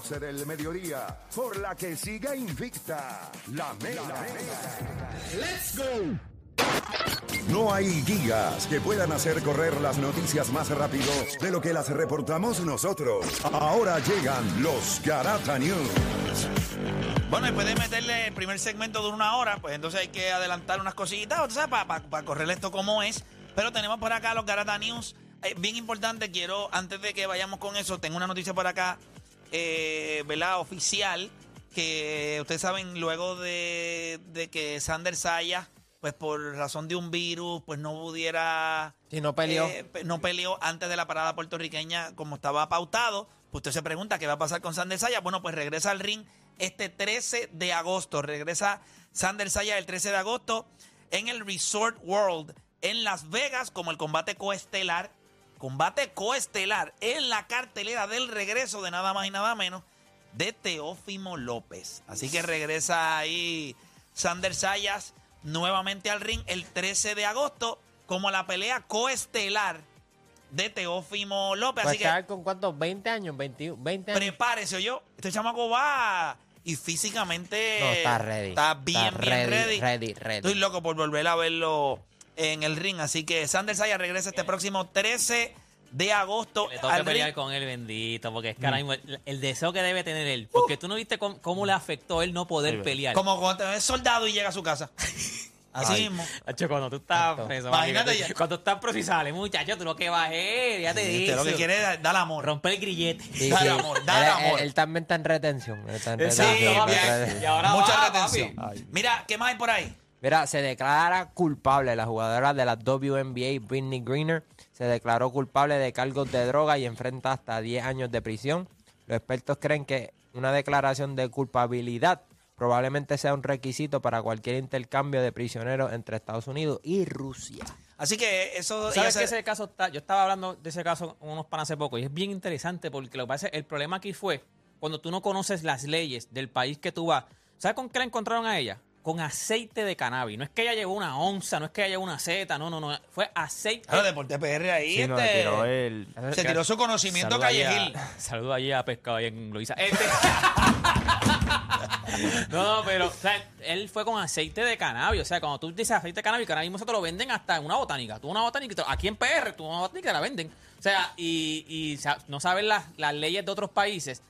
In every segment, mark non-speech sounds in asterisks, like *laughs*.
12 del mediodía, por la que siga invicta la mega. ¡Let's go! No hay guías que puedan hacer correr las noticias más rápido de lo que las reportamos nosotros. Ahora llegan los Garata News. Bueno, después de meterle el primer segmento de una hora, pues entonces hay que adelantar unas cositas, o sea, para correr esto como es. Pero tenemos por acá los Garata News. Eh, bien importante, quiero, antes de que vayamos con eso, tengo una noticia por acá, eh, ¿verdad? Oficial, que ustedes saben, luego de, de que Sander Saya pues por razón de un virus, pues no pudiera... Si no peleó. eh, no peleó antes de la parada puertorriqueña como estaba pautado. Pues usted se pregunta qué va a pasar con Sander Saya. Bueno, pues regresa al ring este 13 de agosto. Regresa Sander Saya el 13 de agosto en el Resort World en Las Vegas como el combate coestelar. Combate coestelar en la cartelera del regreso de nada más y nada menos de Teófimo López. Así que regresa ahí Sander Sayas nuevamente al ring el 13 de agosto como la pelea coestelar de Teófimo López. Así que con cuántos, 20 años, 21, 20 años. prepárese yo. Este chamaco va y físicamente No, está ready. Está bien, Está bien ready, ready. ready, ready. Estoy loco por volver a verlo en el ring. Así que Sander Sayas regresa este próximo 13 de agosto Le toca pelear ring. con él, bendito, porque es Mm. que ahora mismo el, el deseo que debe tener él. Porque tú no viste cómo, cómo le afectó él no poder pelear. Como cuando es soldado y llega a su casa. *laughs* Así Ay. mismo. Hacho, cuando tú estás preso, Imagínate ya. cuando tú estás preso y sales, muchacho, tú lo que vas es, ya te digo. Usted lo que quiere es dar- dar amor. romper el grillete. Sí, Dale sí. amor, dale él, amor. Él, él también está en retención. él está en Exacto, retención, papi. está en retención. Y ahora Mucha va, retención. Mira, ¿qué más hay por ahí? Mira, se declara culpable la jugadora de la WNBA, Britney Greener. Se declaró culpable de cargos de droga y enfrenta hasta 10 años de prisión. Los expertos creen que una declaración de culpabilidad probablemente sea un requisito para cualquier intercambio de prisioneros entre Estados Unidos y Rusia. Así que eso. ¿Sabes que se- ese caso está? Yo estaba hablando de ese caso con unos panas hace poco y es bien interesante porque lo que pasa es el problema aquí fue cuando tú no conoces las leyes del país que tú vas. ¿Sabes con qué la encontraron a ella? Con aceite de cannabis. No es que ella llevó una onza, no es que ella llevó una seta, no, no, no. Fue aceite. Claro, Deporte PR ahí. Sí, no, este, tiró el... se tiró su conocimiento callejil. *laughs* Saludo allí a Pescado ahí en Luisa. Este- *laughs* no, pero o sea, él fue con aceite de cannabis. O sea, cuando tú dices aceite de cannabis, que ahora mismo se te lo venden hasta en una botánica. Tú una botánica, te- aquí en PR, tú una botánica la venden. O sea, y, y no saben las, las leyes de otros países.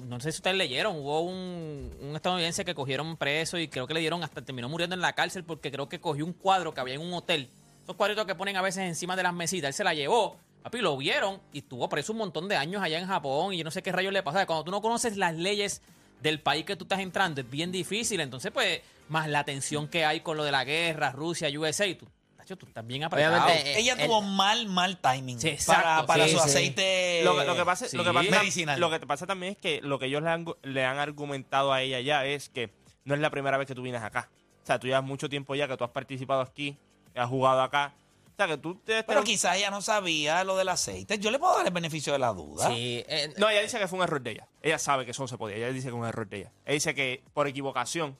No sé si ustedes leyeron, hubo un, un estadounidense que cogieron preso y creo que le dieron hasta terminó muriendo en la cárcel porque creo que cogió un cuadro que había en un hotel. Esos cuadritos que ponen a veces encima de las mesitas. Él se la llevó, papi, lo vieron y estuvo preso un montón de años allá en Japón y yo no sé qué rayos le pasa. Cuando tú no conoces las leyes del país que tú estás entrando es bien difícil. Entonces, pues, más la tensión que hay con lo de la guerra, Rusia, USA, y tú, tacho, tú estás bien apretado. Obviamente, eh, Ella tuvo mal, mal timing Sí, para, exacto, para sí, su sí. aceite Lo, que- lo que pasa, sí, lo, que pasa, medicinal. lo que te pasa también es que lo que ellos le han, le han argumentado a ella ya es que no es la primera vez que tú vienes acá. O sea, tú llevas mucho tiempo ya que tú has participado aquí, has jugado acá. O sea, que tú te... Pero quizás ella no sabía lo del aceite. Yo le puedo dar el beneficio de la duda. Sí, eh, No, ella dice que fue un error de ella. Ella sabe que eso no se podía. Ella dice que fue un error de ella. Ella dice que por equivocación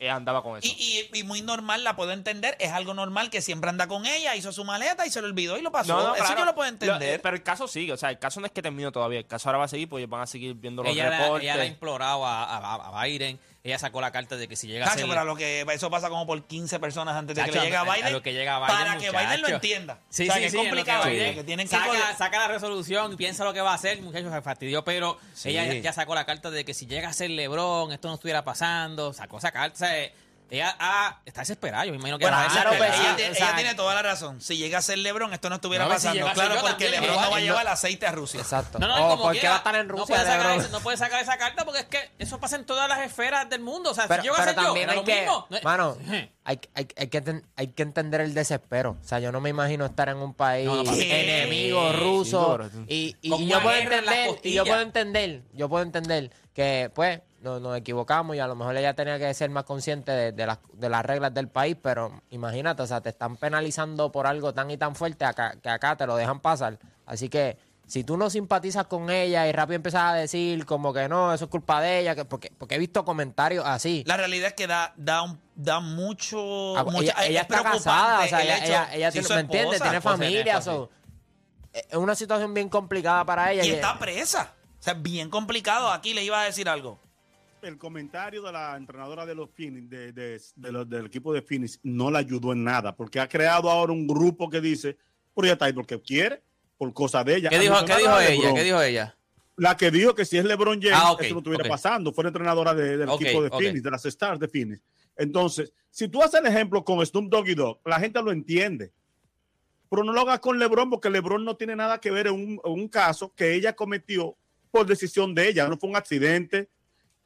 ella andaba con eso. Y, y- y muy normal, la puedo entender. Es algo normal que siempre anda con ella, hizo su maleta y se lo olvidó y lo pasó. No, no, Eso claro. yo lo puedo entender. Lo- pero el caso sigue. O sea, el caso no es que terminó todavía. El caso ahora va a seguir porque van a seguir viendo los ella, la- reportes. ella le ha implorado a, a, a Biden. Ella sacó la carta de que si llega a Cacho, ser... pero a lo que eso pasa como por 15 personas antes de que le llegue a a- a Biden. lo que llega a Biden, para que Biden lo entienda. Sí, o sea, sí, que es sí, complicado. que ¿eh? Biden que tienen que saca, saca la resolución y piensa lo que va a hacer, muchachos, se fastidió, pero ella ya sacó la carta de que si llega a ser LeBron, esto no estuviera pasando, sacó esa carta, o sea, ella ah, está desesperada, yo me imagino que Bueno, está claro, pues, desesperada. ella, tiene- o sea, ella tiene toda la razón. Si llega a ser LeBron, esto no estuviera No, si pasando. claro, porque también, LeBron no va a llevar aceite a Rusia. exacto. No, no, como porque quiera, va a estar en no Rusia, puede, sacar, no puede sacar esa carta porque es que eso pasa en todas las esferas del mundo. O sea, Pero, si yo voy a pero ser yo, también hay lo que, mismo. Mano, *laughs* hay, hay, hay, que hay que entender el desespero. O sea, yo no me imagino estar en un país No, no, papi. enemigo Sí, ruso duro. y, y- y yo puedo entender, y yo puedo entender, yo puedo entender que pues no- nos equivocamos y a lo mejor ella tenía que ser más consciente de, de las, de las reglas del país, pero imagínate, o sea, te están penalizando por algo tan y tan fuerte acá, que acá te lo dejan pasar. Así que si tú no simpatizas con ella y rápido empiezas a decir como que no, eso es culpa de ella, que porque, porque he visto comentarios así. La realidad es que da, da, un- da mucho. Ah, mucha- ella, es ella está casada, o sea, el ella, hecho- ella, tiene, ¿me entiendes? Tiene familia, so, es una situación bien complicada para ella. Y y- está presa. O sea, bien complicado. Aquí le iba a decir algo. El comentario de la entrenadora de los Phoenix, de, de- de los- del equipo de Phoenix, no le ayudó en nada, porque ha creado ahora un grupo que dice, pero ella está ahí porque quiere, por cosa de ella. ¿Qué dijo, ¿qué dijo ella? LeBron. ¿Qué dijo ella? La que dijo que si es LeBron James, Ah, eso no estuviera pasando. Fue la entrenadora de- del Ok, equipo de. Phoenix, de las Stars de Phoenix. Entonces, si tú haces el ejemplo con Snoop Doggy Dogg, la gente lo entiende. Pero no lo hagas con LeBron, porque LeBron no tiene nada que ver en un, en un caso que ella cometió por decisión de ella. No fue un accidente,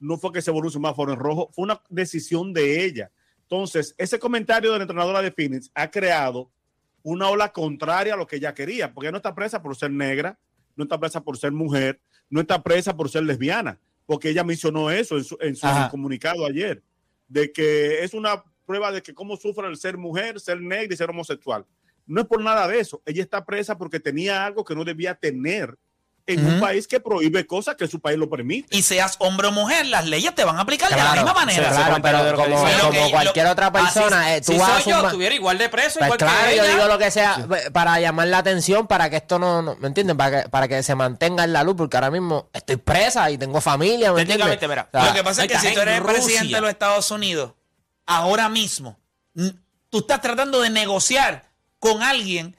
no fue que se volvió un semáforo en rojo, fue una decisión de ella. Entonces, ese comentario de la entrenadora de Phoenix ha creado una ola contraria a lo que ella quería, porque ella no está presa por ser negra, no está presa por ser mujer, no está presa por ser lesbiana, porque ella mencionó eso en su, en su comunicado ayer, de que es una prueba de que cómo sufre el ser mujer, ser negra y ser homosexual. No es por nada de eso, ella está presa porque tenía algo que no debía tener en un país que prohíbe cosas que su país lo permite. Y seas hombre o mujer, las leyes te van a aplicar de la misma manera. sí, claro, pero como, que- cualquier lo- otra persona, así- eh, tú Si vas a soy yo, estuviera igual de preso, Pues igual claro, que yo ella. digo lo que sea eh, para llamar la atención, para que esto no, no- ¿me entienden? Para que, para que se mantenga en la luz, porque ahora mismo estoy presa y tengo familia, ¿me entiendes? Mira, O sea, Lo que pasa es que si tú eres el presidente Rusia. de los Estados Unidos, ahora mismo, tú estás tratando de negociar con alguien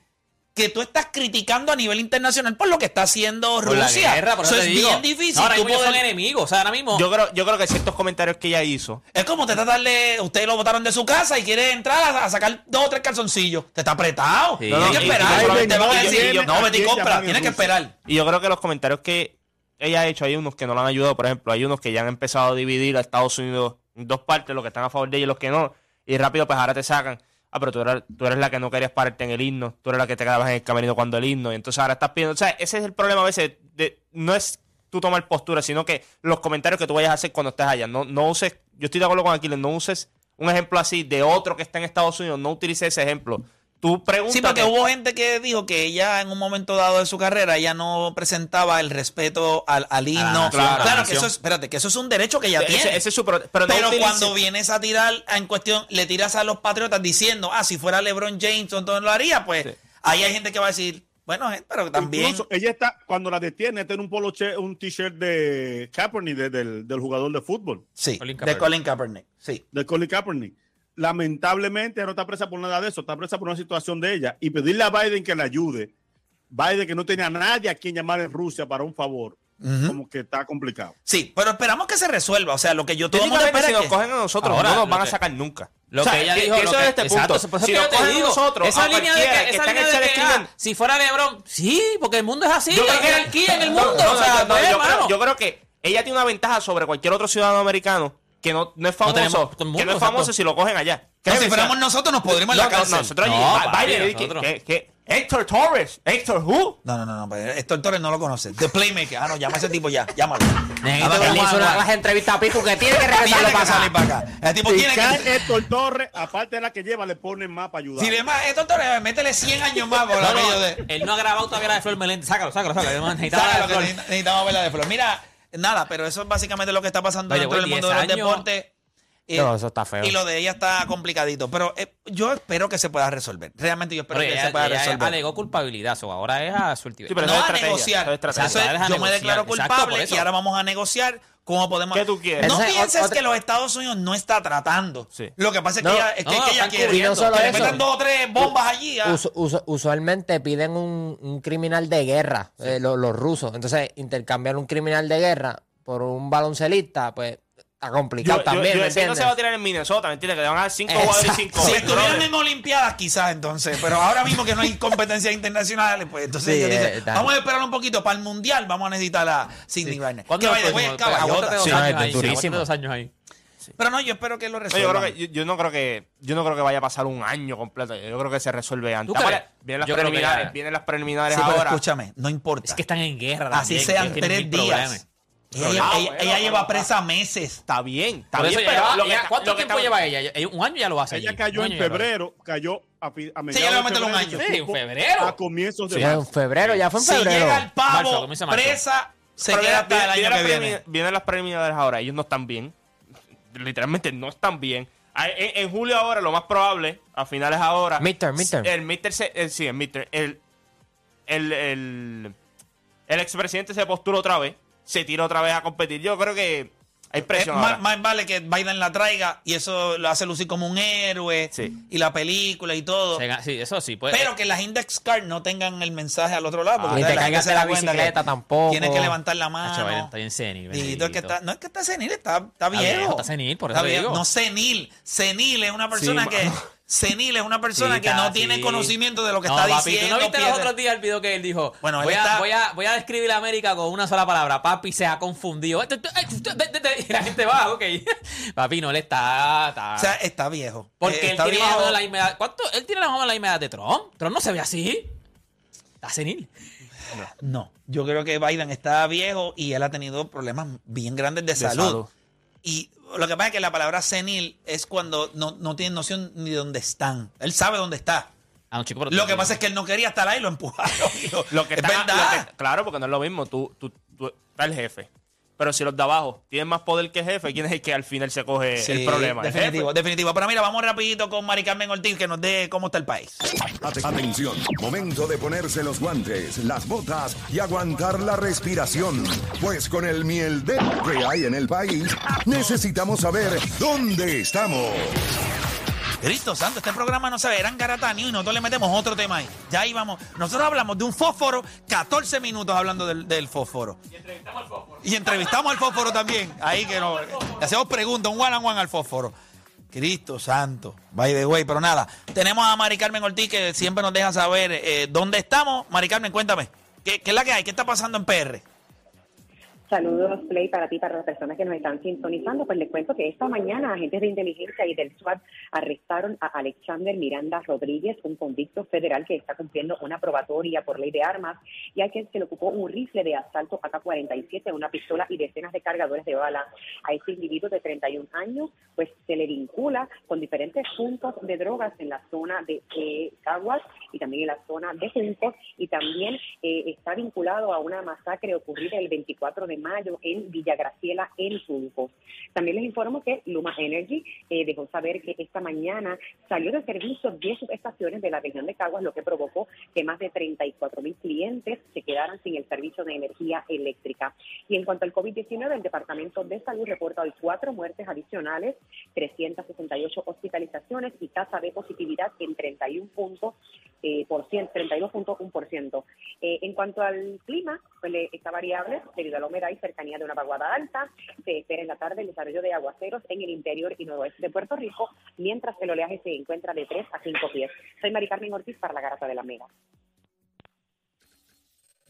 que tú estás criticando a nivel internacional por lo que está haciendo Por la Rusia. guerra, por eso eso te es digo. bien difícil. No, ahora tú son enemigos. O sea, ahora mismo. Yo creo, yo creo que ciertos comentarios que ella hizo. es como te tratarle, ustedes lo botaron de su casa y quiere entrar a, a sacar dos o tres calzoncillos. Te está apretado. Sí. Tienes No, que y- esperar. y- te van a decir, no, vete y compra. Tienes que esperar. Y yo creo que los comentarios que ella ha hecho, hay unos que no la han ayudado. Por ejemplo, hay unos que ya han empezado a dividir a Estados Unidos en dos partes, los que están a favor de ella y los que no. Y rápido, pues ahora te sacan. Ah, pero tú eres, tú eres la que no querías pararte en el himno. Tú eres la que te quedabas en el camerino cuando el himno. Y entonces ahora estás pidiendo. O sea, ese es el problema a veces. De, no es tú tomar postura, sino que los comentarios que tú vayas a hacer cuando estés allá. No, no uses. Yo estoy de acuerdo con Aquiles. No uses un ejemplo así de otro que está en Estados Unidos. No utilices ese ejemplo. Tú preguntas. Sí, porque hubo gente que dijo que ella en un momento dado de su carrera ya no presentaba el respeto al, al himno. claro, la que eso es, espérate, que eso es un derecho que ella tiene. Ese, es su pro- pero no pero utilices- cuando vienes a tirar en cuestión, le tiras a los patriotas diciendo, ah, si fuera LeBron James, entonces lo haría, pues Sí. ahí hay gente que va a decir, bueno, gente, pero también. Incluso ella está, cuando la detiene, tiene un polo che- un t-shirt de Kaepernick, de- del, del jugador de fútbol, sí, Colin de. Colin Kaepernick. Sí. de Colin Kaepernick. Lamentablemente no está presa por nada de eso, está presa por una situación de ella. Y pedirle a Biden que le ayude, Biden que no tenía a nadie a quien llamar en Rusia para un favor, como que está complicado. Sí, pero esperamos que se resuelva. O sea, lo que yo todo el mundo espera si nos cogen a nosotros, Ahora, no nos lo van a sacar nunca. Lo O sea, que ella que- dijo, que lo eso que- es este exacto, punto. Si nos cogen a digo, nosotros, esa a línea de que, que esa línea de que, ah, si fuera LeBron, sí, porque el mundo es así, Yo hay jerarquía en el mundo, yo creo que ella tiene una ventaja sobre cualquier otro ciudadano americano que no, no es famoso, tenemos todo el que mundo, no es famoso exacto. si lo cogen allá. No, si fuéramos nosotros nos podríamos en no, la no, cárcel. nosotros allí, No, Biden, ¿qué- nosotros. qué- qué? Héctor Torres, Héctor who? No, no, no, no, pues Héctor Torres no lo conoce. The Playmaker. Ah, no, llama a ese tipo ya, llámalo. Necesito Llama- que Él llama- hizo una llama- clase de entrevista a Pipo que tiene que Tiene regresarlo que para salir para acá. El tipo tiene cae que. Héctor Torres, aparte de la que lleva, le ponen más para ayudar. Si le más, Héctor Torres, métele 100 años más por No, no, de. él no ha grabado todavía la de Flor Meléndez. Sácalo, sácalo, sácalo. *laughs* Necesitaba la ¿Sabes de lo que Flor. necesita- necesitamos ver la de Flor? Mira, nada, pero eso es básicamente lo que está pasando Oye, dentro del mundo de 10 Eh, No, eso está feo. Y lo de ella está complicadito. Pero eh, yo espero que se pueda resolver. Realmente yo espero Pero que ella, se pueda ella resolver. alegó culpabilidad, so ahora es a su Sí, pero no es a negociar. eso es. Eso es, yo me declaro culpable y ahora vamos a negociar cómo podemos. ¿Qué tú quieres? No Entonces, pienses otra- que los Estados Unidos no está tratando. Sí. Lo que pasa es que No, ella, es que, no, es que ella están quiere solo que le metan dos o tres bombas allí. ah. Us- us- usualmente piden un, un criminal de guerra, eh, lo- los, rusos. Entonces, intercambiar un criminal de guerra por un baloncelista, pues está complicado Yo, también, yo, ¿me yo no se va a tirar en Minnesota, ¿me entiendes? Que le van a dar cinco Exacto. jugadores y cinco Si goles, estuvieran en Olimpiadas, quizás entonces, pero ahora mismo que no hay *laughs* competencias internacionales, pues entonces Sí, ellos dicen, eh, vamos a esperar un poquito para el mundial, vamos a necesitar a Sidney Garner. ¿Cuándo Que vaya, güey, caballota. Aguántate dos Sí, dos años ahí. Pero no, yo espero que lo No, yo, yo, yo no creo que yo no creo que vaya a pasar un año completo. Yo creo que se resuelve antes. Vienen las Yo preliminares, vienen las preliminares Sí, pero ahora. escúchame, no importa. Es que están en guerra. Así también, sean tres días. problemas. Ella, Ah, lleva presa meses. Está bien, está bien, pero va- lo que ¿Cuánto lo tiempo lleva ella? Un año ya lo hace. Ella allí. cayó en febrero, cayó a, a mediados un año. Sí, en febrero. A comienzos de Sí, en febrero, ya fue en Si febrero. llega el pavo Marzo, presa, se Pero queda hasta el año vienen que las viene. prelimi- Vienen las preliminares ahora, ellos no están bien. Literalmente no están bien. Ah, En, en julio ahora, lo más probable, a finales ahora. Midterm, midterm. El midterm, se- el- sí, el midterm. El, el, el, el expresidente se postula otra vez. Se tira otra vez a competir. Yo creo que hay Eh, presión. más, ahora. más vale que Biden la traiga y eso lo hace lucir como un héroe Sí. y la película y todo. Se Sí, eso sí. Pues, Pero que las index cards no tengan el mensaje al otro lado. Porque Ah, te caigas se de la bicicleta tampoco. Tienes que levantar la mano. Biden está bien senil. Es que está, no es que está senil, está, está viejo. viejo, está senil, por eso Está digo. No senil. Senil es una persona Sí, que. *laughs* Senil es una persona Sí, que no tiene conocimiento de lo que no, está papi, diciendo. ¿tú no viste pierde- los otros días el video que él dijo? Bueno, él voy, está- a, voy, a, voy a describir a América con una sola palabra. Papi se ha confundido. Y la gente va, ok. *laughs* Papi, no le está... está- O sea, está viejo. porque Eh, él está tiene más o viejo. la misma edad. ¿Cuánto? Él tiene la misma edad de Trump. Trump no se ve así. Está senil. No, yo creo que Biden está viejo y él ha tenido problemas bien grandes de, De salud. salud. Y lo que pasa es que la palabra senil es cuando no, no tiene noción ni de dónde están. Él sabe dónde está. Ah, no, chico, pero Lo que pasa es que él no quería estar ahí y lo empujaron. Y *laughs* lo- Lo que es está- verdad. lo que- claro, porque no es lo mismo. Tú, tú, tú estás el jefe. Pero si los de abajo tienen más poder que el jefe, ¿quién es el que al final se coge Sí, el problema? Definitivo, definitivo. Pero mira, vamos rapidito con Mari Carmen Ortiz que nos dé cómo está el país. Ate- Atención, momento de ponerse los guantes, las botas y aguantar la respiración. Pues con el miel de que hay en el país, necesitamos saber dónde estamos. Cristo santo, este programa no se ve, eran garatanios y nosotros le metemos otro tema ahí. Ya íbamos. Nosotros hablamos de un fósforo, 14 minutos hablando del, del fósforo. Y entrevistamos al fósforo. Y entrevistamos al fósforo también. Ahí que no, le hacemos preguntas, un one on one al fósforo. Cristo santo, by the way, pero nada. Tenemos a Mari Carmen Ortiz que siempre nos deja saber eh, dónde estamos. Mari Carmen, cuéntame, ¿qué, ¿qué es la que hay? ¿Qué está pasando en PR? Saludos, Play, para ti, para las personas que nos están sintonizando. Pues les cuento que esta mañana agentes de inteligencia y del SWAT arrestaron a Alexander Miranda Rodríguez, un convicto federal que está cumpliendo una probatoria por ley de armas y a quien se le ocupó un rifle de asalto AK-47, una pistola y decenas de cargadores de bala. A este individuo de 31 años, pues se le vincula con diferentes puntos de drogas en la zona de eh, Caguas y también en la zona de Juncos y también eh, está vinculado a una masacre ocurrida el 24 de mayo en Villa Graciela, en Juncos. También les informo que Luma Energy eh, dejó saber que esta mañana salió de servicio 10 subestaciones de la región de Caguas, lo que provocó que más de 34 mil clientes se quedaran sin el servicio de energía eléctrica. Y en cuanto al COVID-19, el Departamento de Salud reporta hoy cuatro muertes adicionales, 368 hospitalizaciones y tasa de positividad en 31 puntos eh, por cien- 32.1%. Eh, en cuanto al clima, pues está variable debido a la humedad y cercanía de una vaguada alta. Se espera en la tarde el desarrollo de aguaceros en el interior y noroeste de Puerto Rico, mientras el oleaje se encuentra de 3 a 5 pies. Soy Mari Carmen Ortiz para la Garata de la Mega.